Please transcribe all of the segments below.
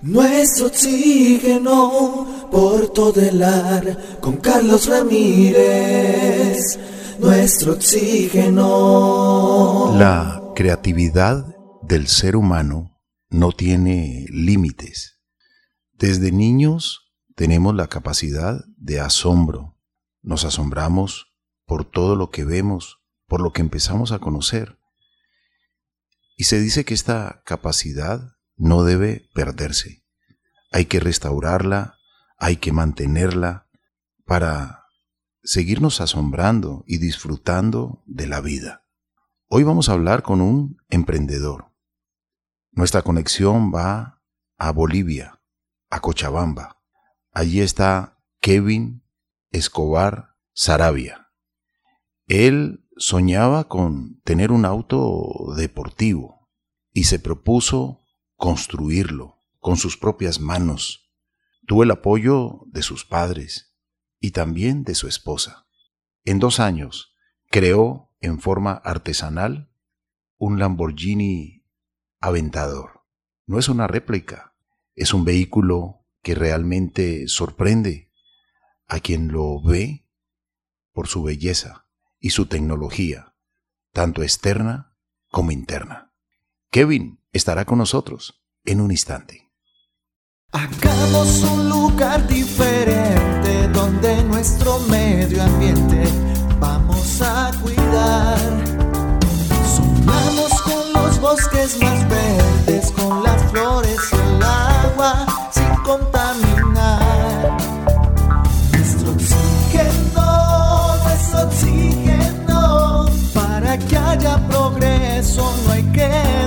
Nuestro oxígeno por todo el ar con Carlos Ramírez. Nuestro oxígeno. La creatividad del ser humano no tiene límites. Desde niños tenemos la capacidad de asombro. Nos asombramos por todo lo que vemos, por lo que empezamos a conocer. Y se dice que esta capacidad no debe perderse. Hay que restaurarla, hay que mantenerla para seguirnos asombrando y disfrutando de la vida. Hoy vamos a hablar con un emprendedor. Nuestra conexión va a Bolivia, a Cochabamba. Allí está Kevin Escobar Sarabia. Él soñaba con tener un auto deportivo y se propuso construirlo con sus propias manos. Tuvo el apoyo de sus padres y también de su esposa. En dos años creó en forma artesanal un Lamborghini Aventador. No es una réplica, es un vehículo que realmente sorprende a quien lo ve por su belleza y su tecnología, tanto externa como interna. Kevin estará con nosotros en un instante. Hagamos un lugar diferente donde nuestro medio ambiente vamos a cuidar. Sumamos con los bosques más verdes, con las flores y el agua sin contaminar. Nuestro oxígeno, nuestro oxígeno, para que haya progreso no hay que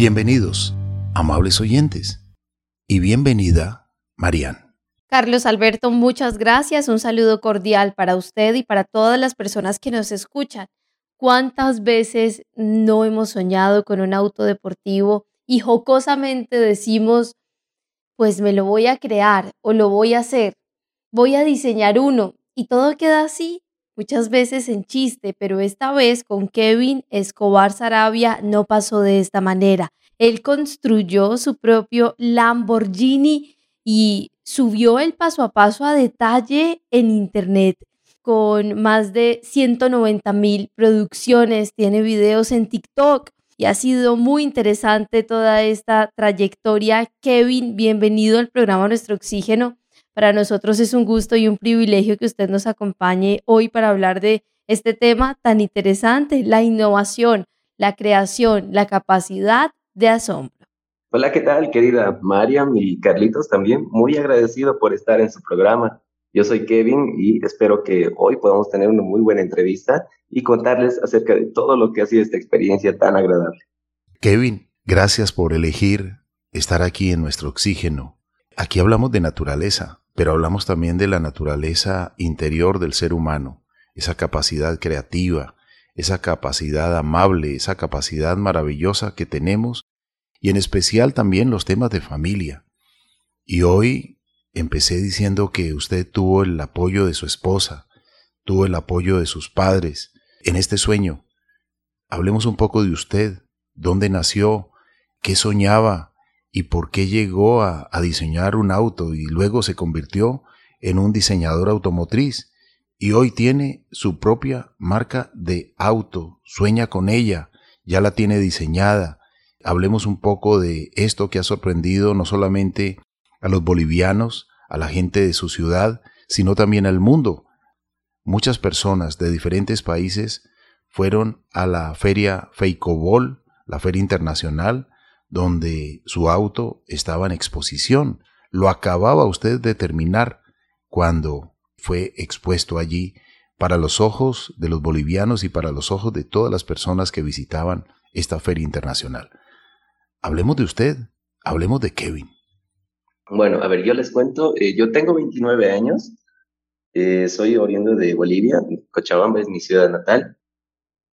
Bienvenidos, amables oyentes, y bienvenida, Marian. Carlos Alberto, muchas gracias. Un saludo cordial para usted y para todas las personas que nos escuchan. ¿Cuántas veces no hemos soñado con un auto deportivo y jocosamente decimos, pues me lo voy a crear o lo voy a hacer, voy a diseñar uno y todo queda así? Muchas veces en chiste, pero esta vez con Kevin Escobar Sarabia no pasó de esta manera. Él construyó su propio Lamborghini y subió el paso a paso a detalle en internet con más de 190 mil producciones, tiene videos en TikTok y ha sido muy interesante toda esta trayectoria. Kevin, bienvenido al programa Nuestro Oxígeno. Para nosotros es un gusto y un privilegio que usted nos acompañe hoy para hablar de este tema tan interesante, la innovación, la creación, la capacidad de asombro. Hola, ¿qué tal, querida Mariam y Carlitos también? Muy agradecido por estar en su programa. Yo soy Kevin y espero que hoy podamos tener una muy buena entrevista y contarles acerca de todo lo que ha sido esta experiencia tan agradable. Kevin, gracias por elegir estar aquí en nuestro oxígeno. Aquí hablamos de naturaleza, pero hablamos también de la naturaleza interior del ser humano, esa capacidad creativa, esa capacidad amable, esa capacidad maravillosa que tenemos y en especial también los temas de familia. Y hoy empecé diciendo que usted tuvo el apoyo de su esposa, tuvo el apoyo de sus padres en este sueño. Hablemos un poco de usted, dónde nació, qué soñaba y por qué llegó a, diseñar un auto y luego se convirtió en un diseñador automotriz y hoy tiene su propia marca de auto, sueña con ella, ya la tiene diseñada. Hablemos un poco de esto que ha sorprendido no solamente a los bolivianos, a la gente de su ciudad, sino también al mundo. Muchas personas de diferentes países fueron a la feria Feicobol, la feria internacional, donde su auto estaba en exposición. Lo acababa usted de terminar cuando fue expuesto allí para los ojos de los bolivianos y para los ojos de todas las personas que visitaban esta feria internacional. Hablemos de usted, hablemos de Kevin. Bueno, a ver, yo les cuento, eh, yo tengo 29 años, eh, soy oriundo de Bolivia, Cochabamba es mi ciudad natal.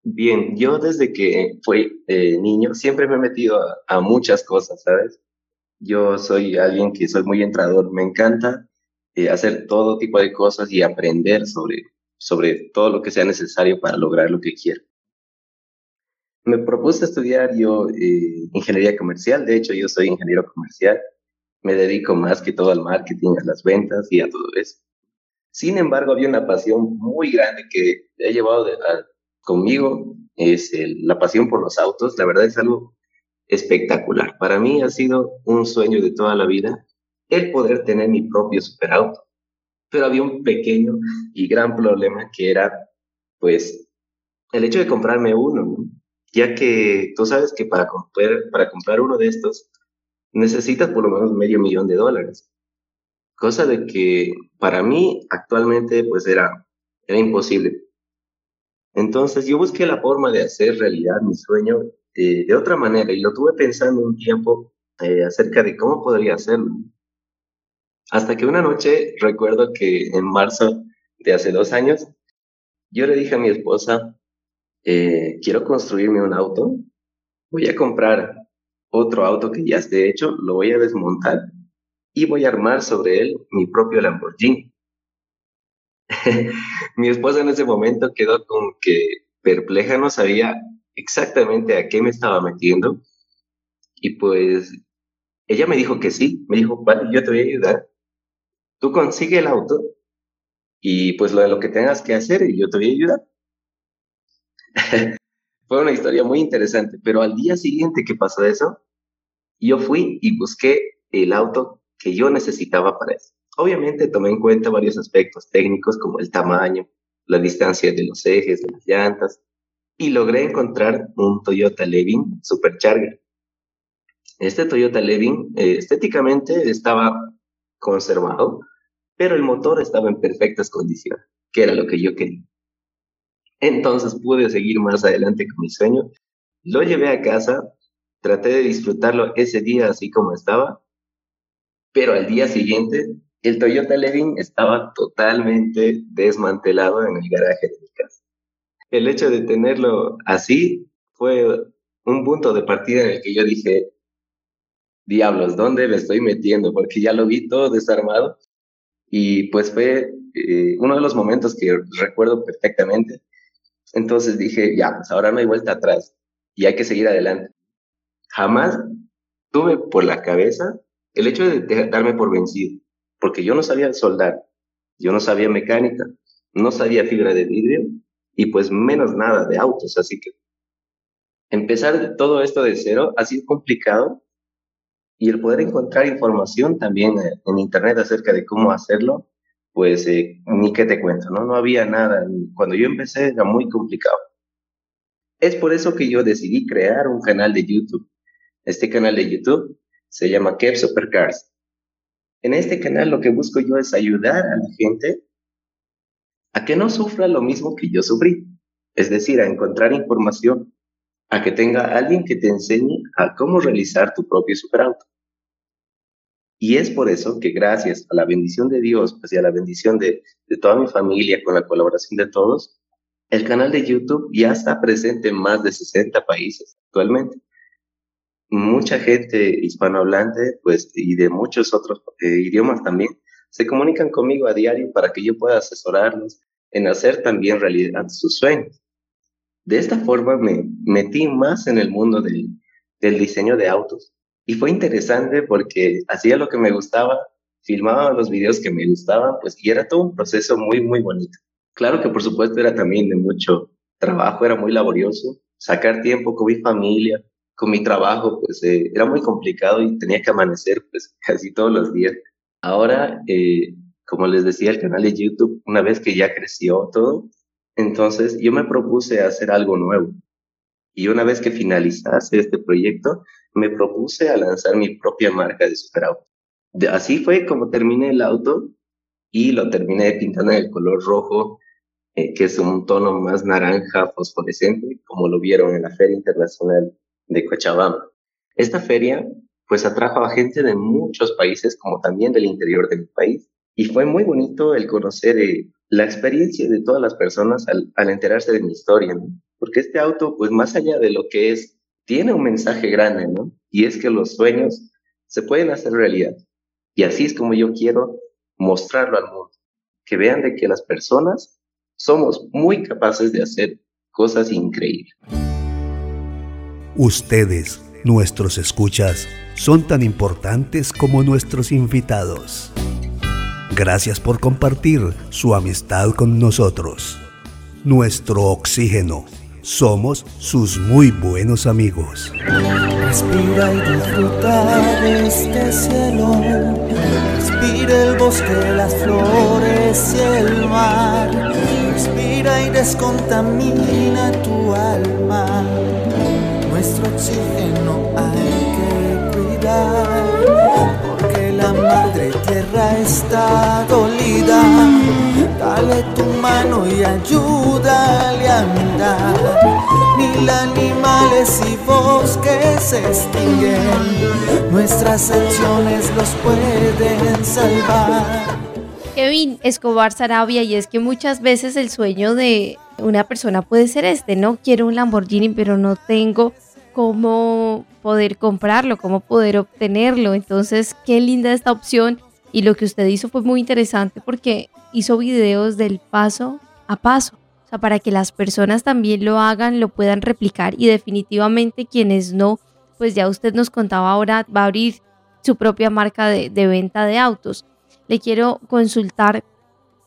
Bien, yo desde que fui eh, niño siempre me he metido a, muchas cosas, ¿sabes? Yo soy alguien que soy muy entrador, me encanta eh, hacer todo tipo de cosas y aprender sobre, sobre todo lo que sea necesario para lograr lo que quiero. Me propuse estudiar yo eh, ingeniería comercial, de hecho yo soy ingeniero comercial, me dedico más que todo al marketing, a las ventas y a todo eso. Sin embargo, había una pasión muy grande que he llevado conmigo, es la pasión por los autos, la verdad es algo espectacular. Para mí ha sido un sueño de toda la vida el poder tener mi propio superauto. Pero había un pequeño y gran problema que era, pues, el hecho de comprarme uno, ya que tú sabes que para comprar, para comprar uno de estos necesitas por lo menos medio millón de dólares. Cosa de que para mí actualmente pues era, era imposible. Entonces yo busqué la forma de hacer realidad mi sueño eh, de otra manera y lo tuve pensando un tiempo eh, acerca de cómo podría hacerlo. Hasta que una noche recuerdo que en marzo de hace dos años, yo le dije a mi esposa, eh, quiero construirme un auto, voy a comprar otro auto que ya esté hecho, lo voy a desmontar y voy a armar sobre él mi propio Lamborghini. mi esposa en ese momento quedó como que perpleja, no sabía exactamente a qué me estaba metiendo. Y pues ella me dijo que sí, me dijo, vale, yo te voy a ayudar. Tú consigue el auto y pues lo de lo que tengas que hacer y yo te voy a ayudar. Fue una historia muy interesante, pero al día siguiente que pasó eso, yo fui y busqué el auto que yo necesitaba para eso. Obviamente tomé en cuenta varios aspectos técnicos como el tamaño, la distancia de los ejes, de las llantas, y logré encontrar un Toyota Levin Supercharger. Este Toyota Levin eh, estéticamente estaba conservado, pero el motor estaba en perfectas condiciones, que era lo que yo quería. Entonces pude seguir más adelante con mi sueño. Lo llevé a casa, traté de disfrutarlo ese día así como estaba, pero al día siguiente el Toyota Levin estaba totalmente desmantelado en el garaje de mi casa. El hecho de tenerlo así fue un punto de partida en el que yo dije, diablos, ¿dónde me estoy metiendo? Porque ya lo vi todo desarmado y pues fue eh, uno de los momentos que recuerdo perfectamente entonces dije, ya, pues ahora no hay vuelta atrás y hay que seguir adelante. Jamás tuve por la cabeza el hecho de darme por vencido, porque yo no sabía soldar, yo no sabía mecánica, no sabía fibra de vidrio y pues menos nada de autos, así que empezar todo esto de cero ha sido complicado y el poder encontrar información también eh, en internet acerca de cómo hacerlo pues eh, ni qué te cuento, ¿no? No había nada. Cuando yo empecé era muy complicado. Es por eso que yo decidí crear un canal de YouTube. Este canal de YouTube se llama Kev Supercars. En este canal lo que busco yo es ayudar a la gente a que no sufra lo mismo que yo sufrí. Es decir, a encontrar información, a que tenga alguien que te enseñe a cómo realizar tu propio superauto. Y es por eso que gracias a la bendición de Dios pues, y a la bendición de, de toda mi familia, con la colaboración de todos, el canal de YouTube ya está presente en más de 60 países actualmente. Mucha gente hispanohablante, pues, y de muchos otros eh, idiomas también, se comunican conmigo a diario para que yo pueda asesorarlos en hacer también realidad sus sueños. De esta forma me metí más en el mundo del, del diseño de autos y fue interesante porque hacía lo que me gustaba, filmaba los videos que me gustaban, pues, y era todo un proceso muy, muy bonito. Claro que por supuesto era también de mucho trabajo, era muy laborioso. Sacar tiempo con mi familia, con mi trabajo, pues eh, era muy complicado y tenía que amanecer pues casi todos los días. Ahora, eh, como les decía, el canal de YouTube, una vez que ya creció todo, entonces yo me propuse hacer algo nuevo. Y una vez que finalizase este proyecto, me propuse a lanzar mi propia marca de superauto. De, así fue como terminé el auto y lo terminé pintando en el color rojo, eh, que es un tono más naranja fosforescente, como lo vieron en la Feria Internacional de Cochabamba. Esta feria pues atrajo a gente de muchos países, como también del interior de mi país. Y fue muy bonito el conocer eh, la experiencia de todas las personas al, enterarse de mi historia. Porque este auto, pues más allá de lo que es tiene un mensaje grande, ¿no? Y es que los sueños se pueden hacer realidad. Y así es como yo quiero mostrarlo al mundo, que vean de que las personas somos muy capaces de hacer cosas increíbles. Ustedes, nuestros escuchas, son tan importantes como nuestros invitados. Gracias por compartir su amistad con nosotros. Nuestro oxígeno. Somos sus muy buenos amigos. Respira y disfruta de este cielo. Respira el bosque, las flores y el mar. Respira y descontamina tu alma. Nuestro oxígeno hay que cuidar la madre tierra está dolida. Dale tu mano y ayúdale a andar. Mil animales y bosques se extinguen. Nuestras acciones los pueden salvar. Kevin Escobar Sarabia, y es que muchas veces el sueño de una persona puede ser este, no quiero un Lamborghini, pero no tengo cómo poder comprarlo, cómo poder obtenerlo. Entonces, qué linda esta opción. Y lo que usted hizo fue muy interesante porque hizo videos del paso a paso. O sea, para que las personas también lo hagan, lo puedan replicar y definitivamente quienes no, pues ya usted nos contaba ahora, va a abrir su propia marca de, venta de autos. Le quiero consultar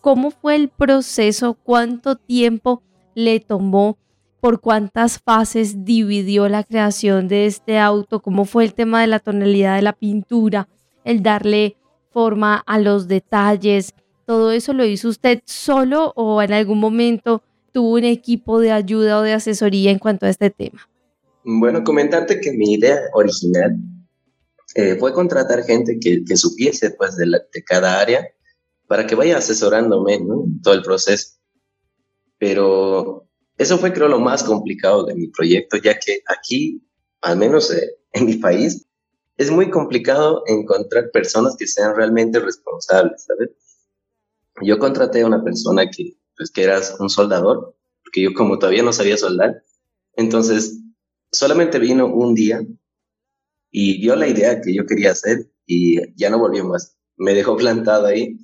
cómo fue el proceso, cuánto tiempo le tomó por cuántas fases dividió la creación de este auto, cómo fue el tema de la tonalidad de la pintura, el darle forma a los detalles. ¿Todo eso lo hizo usted solo o en algún momento tuvo un equipo de ayuda o de asesoría en cuanto a este tema? Bueno, comentarte que mi idea original eh, fue contratar gente que, que supiese pues de, de, cada área para que vaya asesorándome en todo el proceso. Pero eso fue creo lo más complicado de mi proyecto, ya que aquí, al menos eh, en mi país, es muy complicado encontrar personas que sean realmente responsables, ¿sabes? Yo contraté a una persona que, pues, que era un soldador, porque yo como todavía no sabía soldar, entonces solamente vino un día y vio la idea que yo quería hacer y ya no volvió más. Me dejó plantado ahí,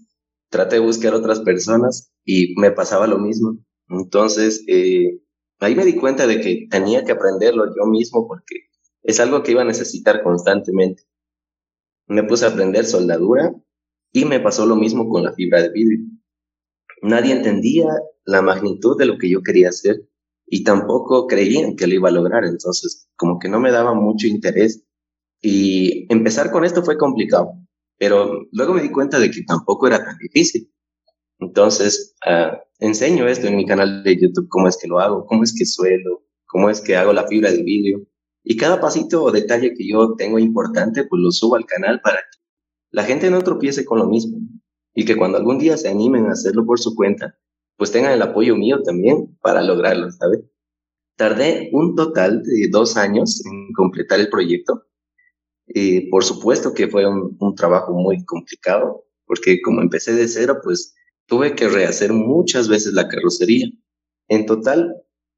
traté de buscar otras personas y me pasaba lo mismo. Entonces, eh, ahí me di cuenta de que tenía que aprenderlo yo mismo porque es algo que iba a necesitar constantemente. Me puse a aprender soldadura y me pasó lo mismo con la fibra de vidrio. Nadie entendía la magnitud de lo que yo quería hacer y tampoco creían que lo iba a lograr, entonces como que no me daba mucho interés y empezar con esto fue complicado, pero luego me di cuenta de que tampoco era tan difícil. Entonces, uh, enseño esto en mi canal de YouTube, cómo es que lo hago, cómo es que suelo, cómo es que hago la fibra de vidrio. Y cada pasito o detalle que yo tengo importante, pues lo subo al canal para que la gente no tropiece con lo mismo. Y que cuando algún día se animen a hacerlo por su cuenta, pues tengan el apoyo mío también para lograrlo, ¿sabes? Tardé un total de dos años en completar el proyecto. Y por supuesto que fue un, un trabajo muy complicado, porque como empecé de cero, pues tuve que rehacer muchas veces la carrocería. En total,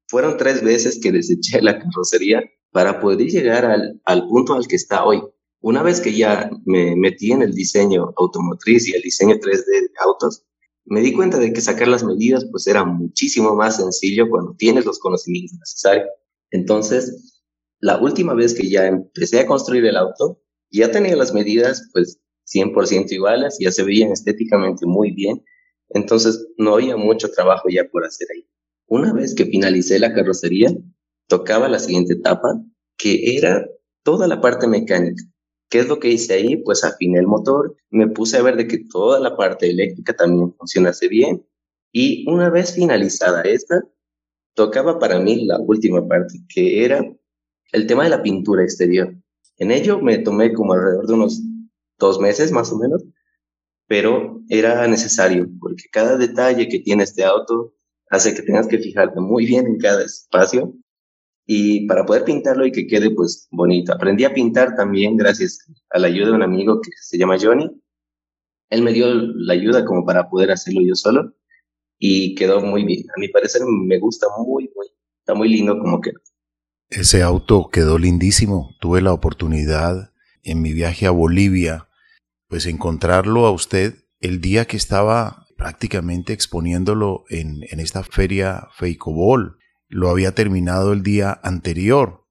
fueron tres veces que deseché la carrocería para poder llegar al, al punto al que está hoy. Una vez que ya me metí en el diseño automotriz y el diseño 3D de autos, me di cuenta de que sacar las medidas pues era muchísimo más sencillo cuando tienes los conocimientos necesarios. Entonces, la última vez que ya empecé a construir el auto, ya tenía las medidas pues 100% iguales, ya se veían estéticamente muy bien entonces no había mucho trabajo ya por hacer ahí. Una vez que finalicé la carrocería, tocaba la siguiente etapa, que era toda la parte mecánica. ¿Qué es lo que hice ahí? Pues afiné el motor, me puse a ver de que toda la parte eléctrica también funcionase bien. Y una vez finalizada esta, tocaba para mí la última parte, que era el tema de la pintura exterior. En ello me tomé como alrededor de unos dos meses más o menos pero era necesario porque cada detalle que tiene este auto hace que tengas que fijarte muy bien en cada espacio y para poder pintarlo y que quede pues bonito. Aprendí a pintar también gracias a la ayuda de un amigo que se llama Johnny. Él me dio la ayuda como para poder hacerlo yo solo y quedó muy bien. A mi parecer me gusta muy, muy, está muy lindo como quedó. Ese auto quedó lindísimo. Tuve la oportunidad en mi viaje a Bolivia pues encontrarlo a usted el día que estaba prácticamente exponiéndolo en, en esta feria Feicobol. Lo había terminado el día anterior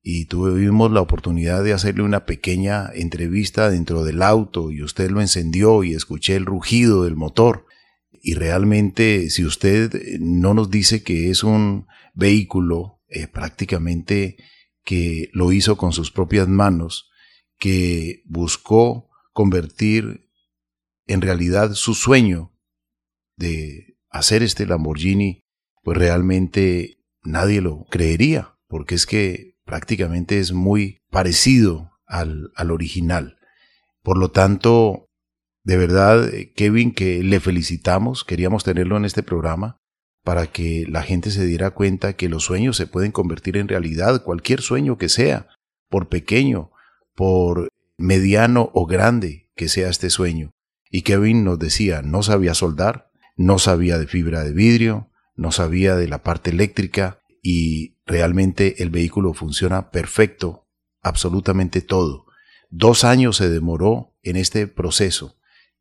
y tuvimos la oportunidad de hacerle una pequeña entrevista dentro del auto y usted lo encendió y escuché el rugido del motor. Y realmente si usted no nos dice que es un vehículo eh, prácticamente que lo hizo con sus propias manos, que buscó convertir en realidad su sueño de hacer este Lamborghini, pues realmente nadie lo creería, porque es que prácticamente es muy parecido al, al original. Por lo tanto, de verdad, Kevin, que le felicitamos, queríamos tenerlo en este programa para que la gente se diera cuenta que los sueños se pueden convertir en realidad, cualquier sueño que sea, por pequeño, por mediano o grande que sea este sueño. Y Kevin nos decía, no sabía soldar, no sabía de fibra de vidrio, no sabía de la parte eléctrica y realmente el vehículo funciona perfecto, absolutamente todo. Dos años se demoró en este proceso.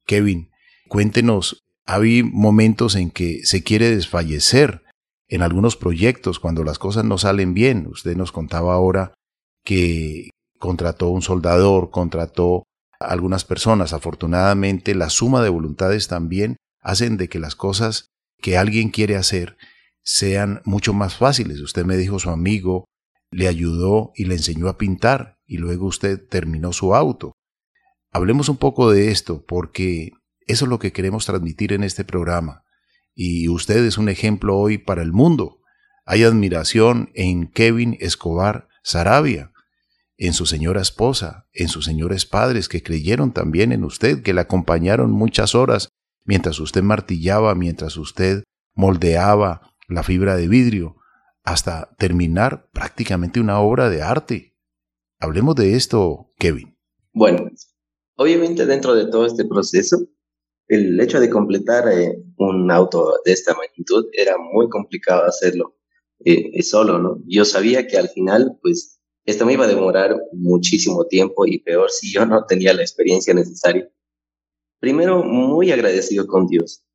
Kevin, cuéntenos, hay momentos en que se quiere desfallecer en algunos proyectos cuando las cosas no salen bien. Usted nos contaba ahora que contrató un soldador, contrató algunas personas. Afortunadamente, la suma de voluntades también hacen de que las cosas que alguien quiere hacer sean mucho más fáciles. Usted me dijo su amigo le ayudó y le enseñó a pintar y luego usted terminó su auto. Hablemos un poco de esto porque eso es lo que queremos transmitir en este programa y usted es un ejemplo hoy para el mundo. Hay admiración en Kevin Escobar Sarabia, en su señora esposa, en sus señores padres que creyeron también en usted, que le acompañaron muchas horas mientras usted martillaba, mientras usted moldeaba la fibra de vidrio, hasta terminar prácticamente una obra de arte. Hablemos de esto, Kevin. Bueno, obviamente dentro de todo este proceso, el hecho de completar eh, un auto de esta magnitud era muy complicado hacerlo eh, solo, ¿no? Yo sabía que al final, pues, esto me iba a demorar muchísimo tiempo y peor si yo no tenía la experiencia necesaria. Primero, muy agradecido con Dios,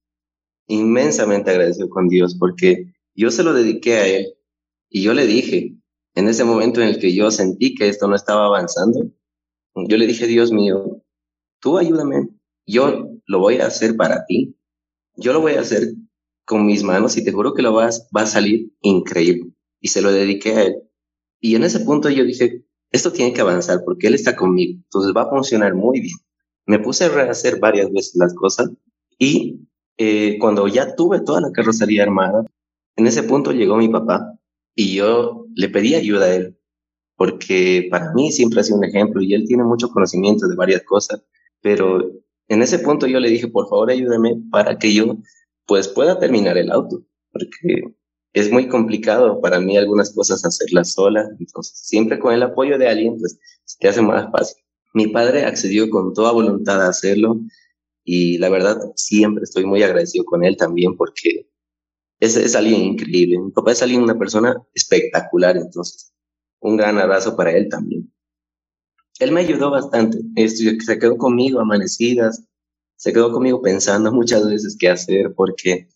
inmensamente agradecido con Dios, porque yo se lo dediqué a Él y yo le dije, en ese momento en el que yo sentí que esto no estaba avanzando, yo le dije, Dios mío, tú ayúdame, yo lo voy a hacer para ti, yo lo voy a hacer con mis manos y te juro que lo vas, va a salir increíble. Y se lo dediqué a Él. Y en ese punto yo dije, esto tiene que avanzar porque él está conmigo, entonces va a funcionar muy bien. Me puse a rehacer varias veces las cosas y eh, cuando ya tuve toda la carrocería armada, en ese punto llegó mi papá y yo le pedí ayuda a él, porque para mí siempre ha sido un ejemplo y él tiene mucho conocimiento de varias cosas, pero en ese punto yo le dije, por favor ayúdame para que yo pues pueda terminar el auto, porque es muy complicado para mí algunas cosas hacerlas sola, entonces siempre con el apoyo de alguien, pues te hace más fácil. Mi padre accedió con toda voluntad a hacerlo y la verdad siempre estoy muy agradecido con él también porque es, es alguien increíble. Mi papá es alguien, una persona espectacular, entonces un gran abrazo para él también. Él me ayudó bastante, se quedó conmigo amanecidas, se quedó conmigo pensando muchas veces qué hacer porque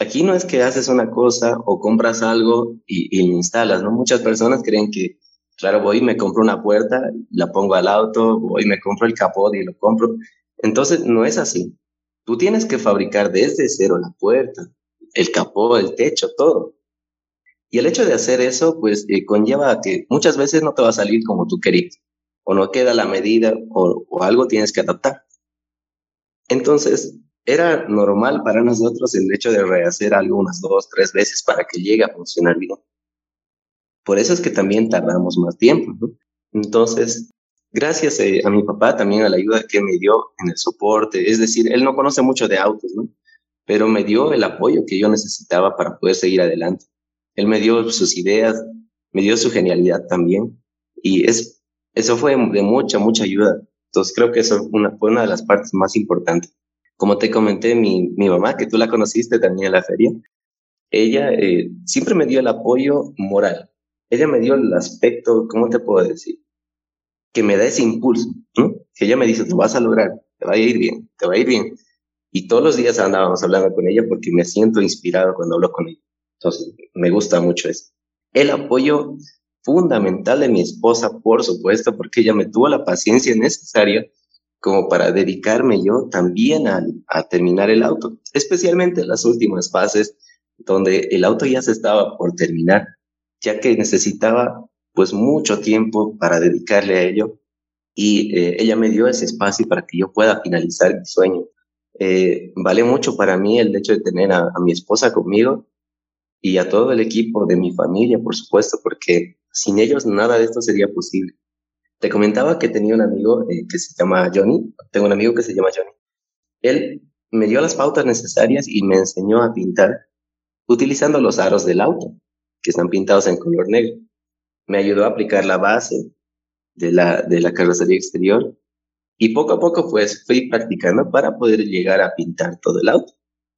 aquí no es que haces una cosa o compras algo y, y, lo instalas, ¿no? Muchas personas creen que, claro, voy y me compro una puerta, la pongo al auto, voy y me compro el capot y lo compro. Entonces, no es así. Tú tienes que fabricar desde cero la puerta, el capó, el techo, todo. Y el hecho de hacer eso, pues, eh, conlleva a que muchas veces no te va a salir como tú querías, o no queda la medida, o, o algo tienes que adaptar. Entonces, era normal para nosotros el hecho de rehacer algo unas dos, tres veces para que llegue a funcionar bien. Por eso es que también tardamos más tiempo. Entonces, gracias eh, a mi papá también a la ayuda que me dio en el soporte, es decir, él no conoce mucho de autos, ¿no? Pero me dio el apoyo que yo necesitaba para poder seguir adelante. Él me dio sus ideas, me dio su genialidad también. Y es, eso fue de mucha, mucha ayuda. Entonces creo que eso fue una de las partes más importantes. Como te comenté, mi, mi mamá, que tú la conociste también en la feria, ella eh, siempre me dio el apoyo moral. Ella me dio el aspecto, ¿cómo te puedo decir? Que me da ese impulso, ¿no? Que ella me dice, tú vas a lograr, te va a ir bien, te va a ir bien. y todos los días andábamos hablando con ella porque me siento inspirado cuando hablo con ella. Entonces, me gusta mucho eso. El apoyo fundamental de mi esposa, por supuesto, porque ella me tuvo la paciencia necesaria como para dedicarme yo también a, terminar el auto, especialmente en las últimas fases donde el auto ya se estaba por terminar, ya que necesitaba pues mucho tiempo para dedicarle a ello y eh, ella me dio ese espacio para que yo pueda finalizar mi sueño. Eh, vale mucho para mí el hecho de tener a, mi esposa conmigo y a todo el equipo de mi familia, por supuesto, porque sin ellos nada de esto sería posible. Te comentaba que tenía un amigo eh, que se llama Johnny, tengo un amigo que se llama Johnny. Él me dio las pautas necesarias y me enseñó a pintar utilizando los aros del auto, que están pintados en color negro. Me ayudó a aplicar la base de la, de la carrocería exterior y poco a poco pues fui practicando para poder llegar a pintar todo el auto.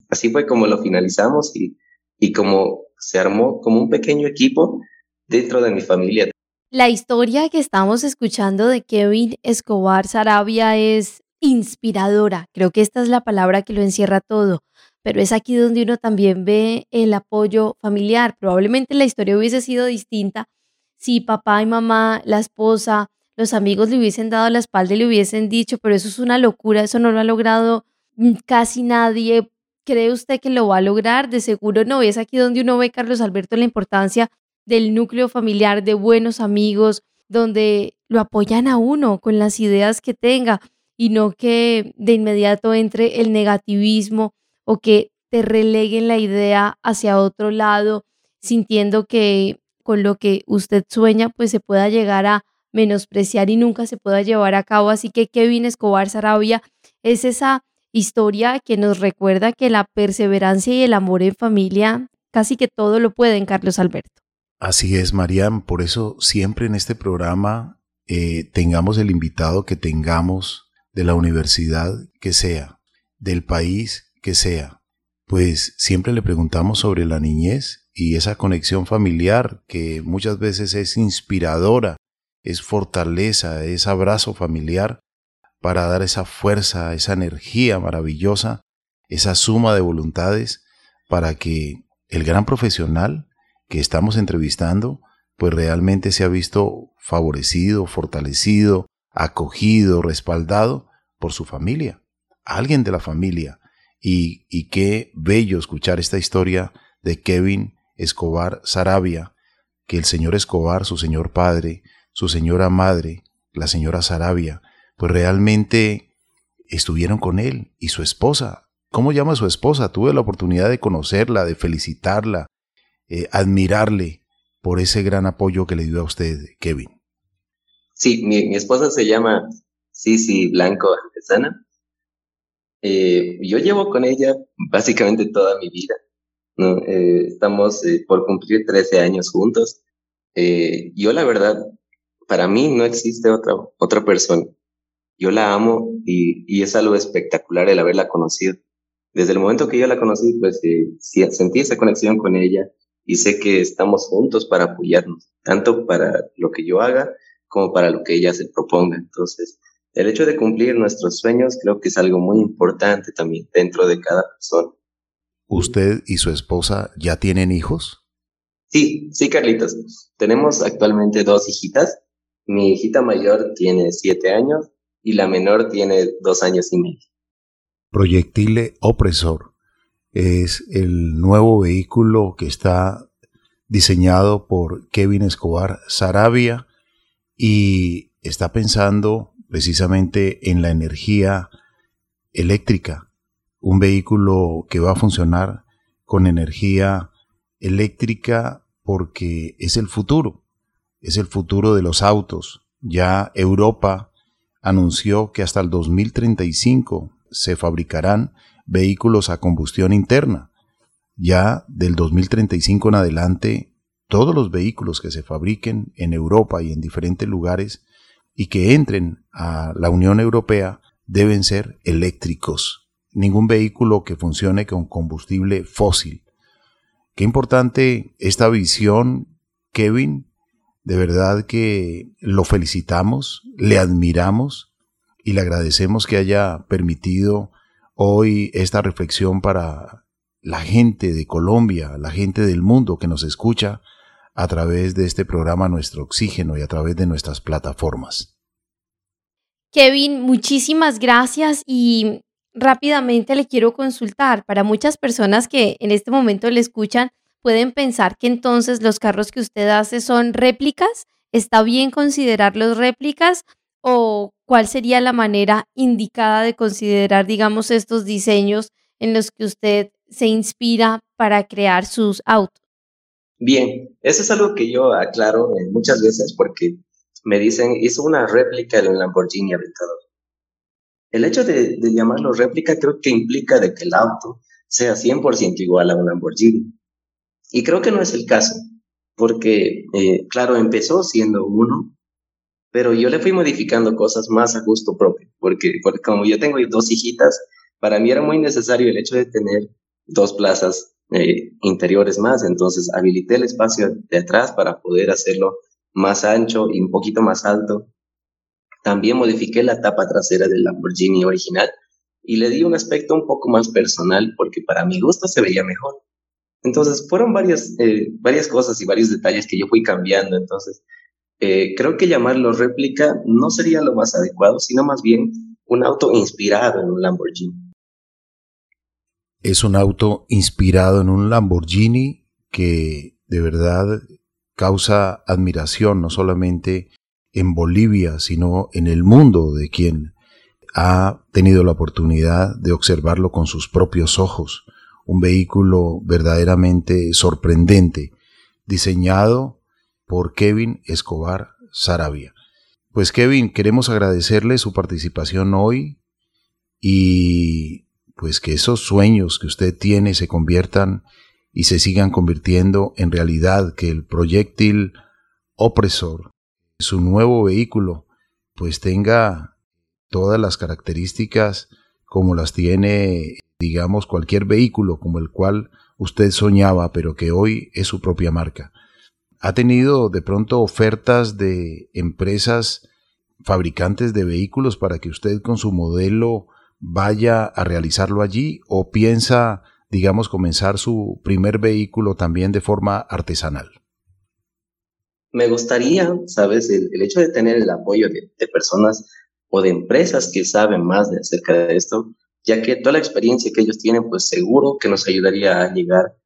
Así fue como lo finalizamos y, y como se armó como un pequeño equipo dentro de mi familia. La historia que estamos escuchando de Kevin Escobar Sarabia es inspiradora. Creo que esta es la palabra que lo encierra todo pero es aquí donde uno también ve el apoyo familiar. Probablemente la historia hubiese sido distinta si papá y mamá, la esposa, los amigos le hubiesen dado la espalda y le hubiesen dicho, pero eso es una locura, eso no lo ha logrado casi nadie. ¿Cree usted que lo va a lograr? De seguro no. Es aquí donde uno ve, Carlos Alberto, la importancia del núcleo familiar, de buenos amigos, donde lo apoyan a uno con las ideas que tenga y no que de inmediato entre el negativismo o que te releguen la idea hacia otro lado, sintiendo que con lo que usted sueña, pues se pueda llegar a menospreciar y nunca se pueda llevar a cabo. Así que Kevin Escobar Sarabia es esa historia que nos recuerda que la perseverancia y el amor en familia casi que todo lo pueden, Carlos Alberto. Así es, Mariam. Por eso siempre en este programa eh, tengamos el invitado que tengamos de la universidad que sea, del país que sea, pues siempre le preguntamos sobre la niñez y esa conexión familiar que muchas veces es inspiradora, es fortaleza, es abrazo familiar para dar esa fuerza, esa energía maravillosa, esa suma de voluntades para que el gran profesional que estamos entrevistando pues realmente se ha visto favorecido, fortalecido, acogido, respaldado por su familia, alguien de la familia, y, qué bello escuchar esta historia de Kevin Escobar Sarabia, que el señor Escobar, su señor padre, su señora madre, la señora Sarabia, pues realmente estuvieron con él y su esposa. ¿Cómo llama su esposa? Tuve la oportunidad de conocerla, de felicitarla, eh, admirarle por ese gran apoyo que le dio a usted, Kevin. Sí, mi, mi esposa se llama Sisi Blanco Antesana eh, yo llevo con ella básicamente toda mi vida. ¿no? Eh, estamos eh, por cumplir 13 años juntos. yo la verdad, para mí no existe otra, otra persona. Yo la amo y, y es algo espectacular el haberla conocido. Desde el momento que yo la conocí, pues sentí esa conexión con ella y sé que estamos juntos para apoyarnos, tanto para lo que yo haga como para lo que ella se proponga. Entonces, el hecho de cumplir nuestros sueños creo que es algo muy importante también dentro de cada persona. ¿Usted y su esposa ya tienen hijos? Sí, sí, Carlitos. Tenemos actualmente dos hijitas. Mi hijita mayor tiene siete años y la menor tiene dos años y medio. Proyectile Opresor es el nuevo vehículo que está diseñado por Kevin Escobar Sarabia y está pensando precisamente en la energía eléctrica, un vehículo que va a funcionar con energía eléctrica porque es el futuro, es el futuro de los autos. Ya Europa anunció que hasta el 2035 se fabricarán vehículos a combustión interna. Ya del 2035 en adelante, todos los vehículos que se fabriquen en Europa y en diferentes lugares y que entren a la Unión Europea deben ser eléctricos. Ningún vehículo que funcione con combustible fósil. Qué importante esta visión, Kevin. De verdad que lo felicitamos, le admiramos y le agradecemos que haya permitido hoy esta reflexión para la gente de Colombia, la gente del mundo que nos escucha a través de este programa Nuestro Oxígeno y a través de nuestras plataformas. Kevin, muchísimas gracias y rápidamente le quiero consultar. Para muchas personas que en este momento le escuchan, pueden pensar que entonces los carros que usted hace son réplicas. ¿Está bien considerarlos réplicas o cuál sería la manera indicada de considerar, digamos, estos diseños en los que usted se inspira para crear sus autos? Bien, eso es algo que yo aclaro eh, muchas veces porque me dicen, hizo una réplica de un Lamborghini Aventador. El hecho de, llamarlo réplica creo que implica de que el auto sea 100% igual a un Lamborghini. Y creo que no es el caso, porque, eh, claro, empezó siendo uno, pero yo le fui modificando cosas más a gusto propio, porque, porque como yo tengo dos hijitas, para mí era muy necesario el hecho de tener dos plazas eh, interiores más, entonces habilité el espacio de atrás para poder hacerlo más ancho y un poquito más alto. También modifiqué la tapa trasera del Lamborghini original y le di un aspecto un poco más personal porque para mi gusto se veía mejor. Entonces fueron varias, eh, varias cosas y varios detalles que yo fui cambiando. Entonces eh, creo que llamarlo réplica no sería lo más adecuado, sino más bien un auto inspirado en un Lamborghini. Es un auto inspirado en un Lamborghini que de verdad causa admiración no solamente en Bolivia, sino en el mundo de quien ha tenido la oportunidad de observarlo con sus propios ojos. Un vehículo verdaderamente sorprendente, diseñado por Kevin Escobar Sarabia. Pues Kevin, queremos agradecerle su participación hoy y pues que esos sueños que usted tiene se conviertan y se sigan convirtiendo en realidad, que el proyectil opresor, su nuevo vehículo, pues tenga todas las características como las tiene, digamos, cualquier vehículo como el cual usted soñaba, pero que hoy es su propia marca. ¿Ha tenido de pronto ofertas de empresas fabricantes de vehículos para que usted con su modelo vaya a realizarlo allí o piensa, digamos, comenzar su primer vehículo también de forma artesanal? Me gustaría, sabes, el, hecho de tener el apoyo de, personas o de empresas que saben más de acerca de esto, ya que toda la experiencia que ellos tienen, pues seguro que nos ayudaría a llegar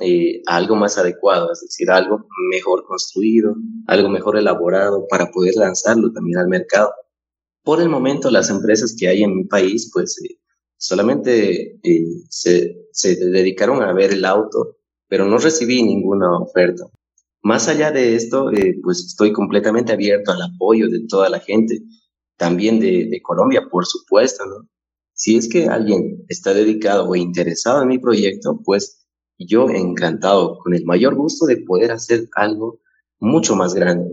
eh, algo más adecuado, es decir, algo mejor construido, algo mejor elaborado para poder lanzarlo también al mercado. Por el momento, las empresas que hay en mi país, pues eh, solamente eh, se, se dedicaron a ver el auto, pero no recibí ninguna oferta. Más allá de esto, eh, pues estoy completamente abierto al apoyo de toda la gente, también de, de, Colombia, por supuesto, ¿no? Si es que alguien está dedicado o interesado en mi proyecto, pues yo encantado, con el mayor gusto de poder hacer algo mucho más grande.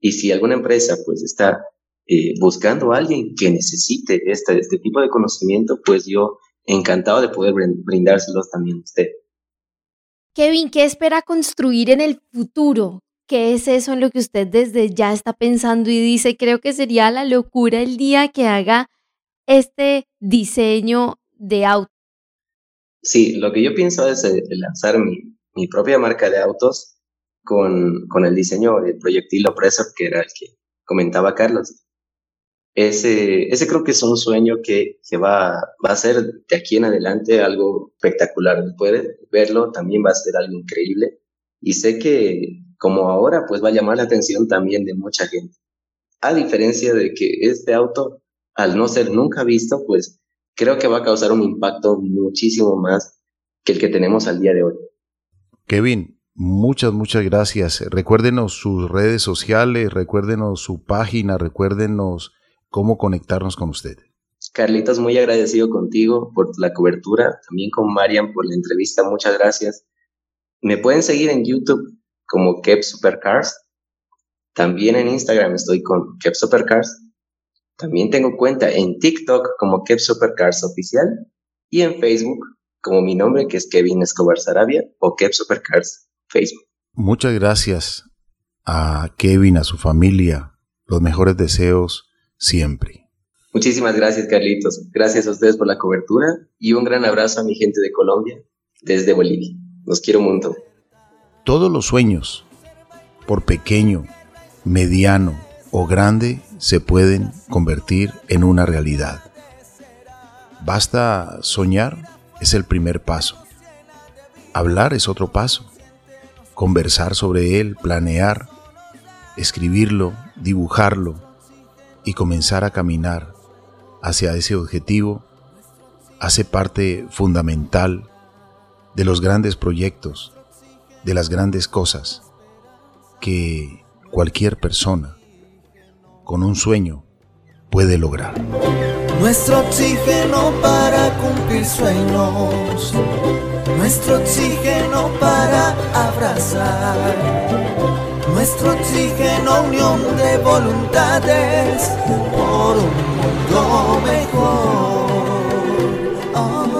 Y si alguna empresa pues está eh, buscando a alguien que necesite este, este tipo de conocimiento, pues yo encantado de poder brindárselos también a usted. Kevin, ¿qué espera construir en el futuro? ¿Qué es eso en lo que usted desde ya está pensando y dice, creo que sería la locura el día que haga este diseño de auto? Sí, lo que yo pienso es eh, lanzar mi, propia marca de autos con, con el diseño del proyectil Opresor, que era el que comentaba Carlos. Ese, ese creo que es un sueño que, que va, va a ser de aquí en adelante algo espectacular. Puede verlo, también va a ser algo increíble. Y sé que como ahora, pues va a llamar la atención también de mucha gente. A diferencia de que este auto, al no ser nunca visto, pues creo que va a causar un impacto muchísimo más que el que tenemos al día de hoy. Kevin, muchas, muchas gracias. Recuérdenos sus redes sociales, recuérdenos su página, recuérdenos cómo conectarnos con usted. Carlitos, muy agradecido contigo por la cobertura, también con Marian por la entrevista, muchas gracias. Me pueden seguir en YouTube como Kev Supercars, también en Instagram estoy con Kev Supercars, también tengo cuenta en TikTok como Kev Supercars Oficial y en Facebook como mi nombre que es Kevin Escobar Sarabia o Kev Supercars Facebook. Muchas gracias a Kevin, a su familia, los mejores deseos siempre. Muchísimas gracias, Carlitos. Gracias a ustedes por la cobertura y un gran abrazo a mi gente de Colombia desde Bolivia. Los quiero un montón. Todos los sueños, por pequeño, mediano o grande, se pueden convertir en una realidad. Basta soñar, es el primer paso. Hablar es otro paso. Conversar sobre él, planear, escribirlo, dibujarlo y comenzar a caminar hacia ese objetivo hace parte fundamental de los grandes proyectos, de las grandes cosas que cualquier persona con un sueño puede lograr. Nuestro oxígeno para cumplir sueños, nuestro oxígeno para abrazar, nuestro oxígeno unión de voluntades por un mundo mejor. Oh.